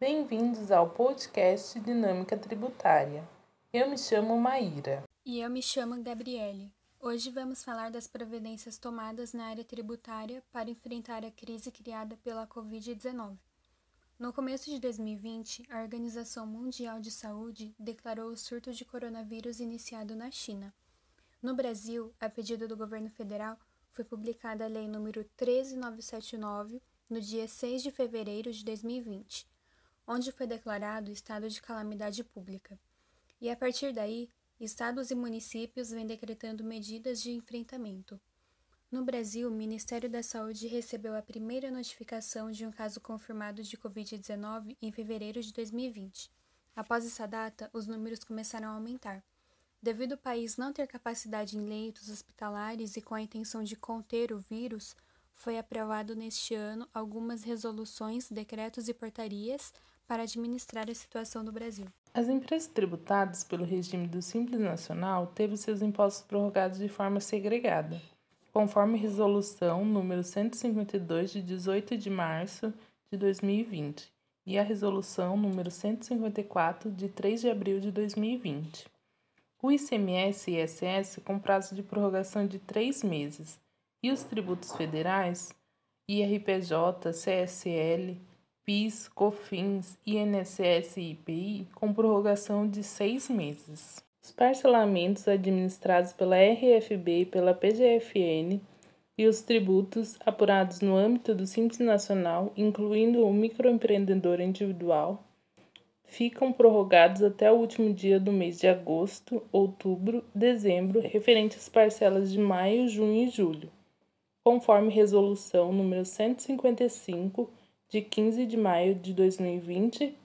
bem-vindos ao podcast Dinâmica Tributária. Eu me chamo Maíra. E eu me chamo Gabriele. Hoje vamos falar das providências tomadas na área tributária para enfrentar a crise criada pela Covid-19. No começo de 2020, a Organização Mundial de Saúde declarou o surto de coronavírus iniciado na China. No Brasil, a pedido do governo federal, foi publicada a Lei nº 13979 no dia 6 de fevereiro de 2020, onde foi declarado estado de calamidade pública. E a partir daí, estados e municípios vêm decretando medidas de enfrentamento. No Brasil, o Ministério da Saúde recebeu a primeira notificação de um caso confirmado de Covid-19 em fevereiro de 2020. Após essa data, os números começaram a aumentar. Devido ao país não ter capacidade em leitos hospitalares e com a intenção de conter o vírus, foi aprovado neste ano algumas resoluções, decretos e portarias para administrar a situação do Brasil. As empresas tributadas pelo regime do Simples Nacional teve seus impostos prorrogados de forma segregada, conforme resolução número 152 de 18 de março de 2020 e a resolução número 154 de 3 de abril de 2020 o ICMS e ISS com prazo de prorrogação de três meses, e os tributos federais, IRPJ, CSL, PIS, COFINS, INSS e IPI, com prorrogação de seis meses. Os parcelamentos administrados pela RFB e pela PGFN e os tributos apurados no âmbito do Simples Nacional, incluindo o microempreendedor individual, ficam prorrogados até o último dia do mês de agosto, outubro, dezembro, referente às parcelas de maio, junho e julho, conforme resolução número 155 de 15 de maio de 2020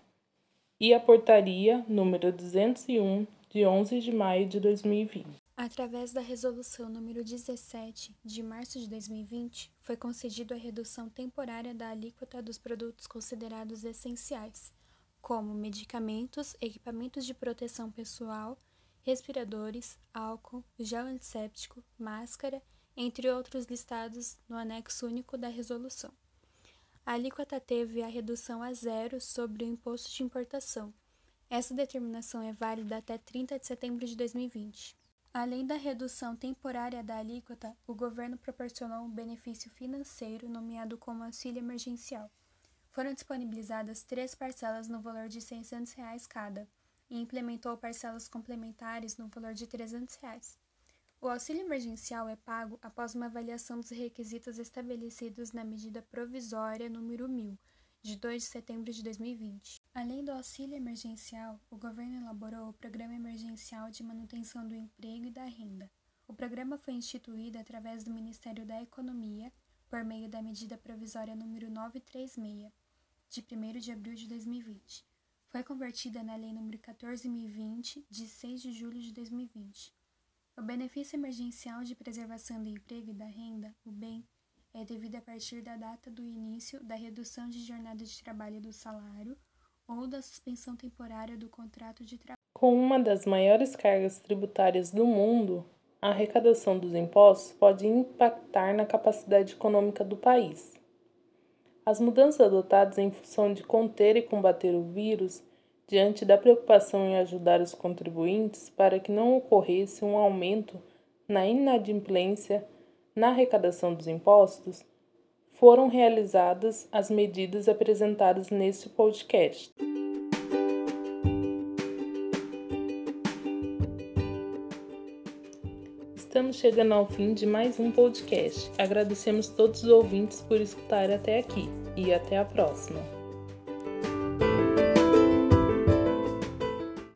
e a portaria número 201 de 11 de maio de 2020. Através da resolução número 17 de março de 2020, foi concedida a redução temporária da alíquota dos produtos considerados essenciais como medicamentos, equipamentos de proteção pessoal, respiradores, álcool, gel antisséptico, máscara, entre outros listados no anexo único da resolução. A alíquota teve a redução a zero sobre o imposto de importação. Essa determinação é válida até 30 de setembro de 2020. Além da redução temporária da alíquota, o governo proporcionou um benefício financeiro nomeado como auxílio emergencial foram disponibilizadas três parcelas no valor de 600 reais cada e implementou parcelas complementares no valor de 300 reais. O auxílio emergencial é pago após uma avaliação dos requisitos estabelecidos na medida provisória número 1000, de 2 de setembro de 2020. Além do auxílio emergencial, o governo elaborou o Programa Emergencial de Manutenção do Emprego e da Renda. O programa foi instituído através do Ministério da Economia por meio da medida provisória número 936 de 1 de abril de 2020. Foi convertida na Lei nº 14.020, de 6 de julho de 2020. O benefício emergencial de preservação do emprego e da renda, o BEM, é devido a partir da data do início da redução de jornada de trabalho do salário ou da suspensão temporária do contrato de trabalho. Com uma das maiores cargas tributárias do mundo, a arrecadação dos impostos pode impactar na capacidade econômica do país. As mudanças adotadas em função de conter e combater o vírus, diante da preocupação em ajudar os contribuintes para que não ocorresse um aumento na inadimplência na arrecadação dos impostos, foram realizadas as medidas apresentadas neste podcast. Estamos chegando ao fim de mais um podcast. Agradecemos todos os ouvintes por escutar até aqui e até a próxima.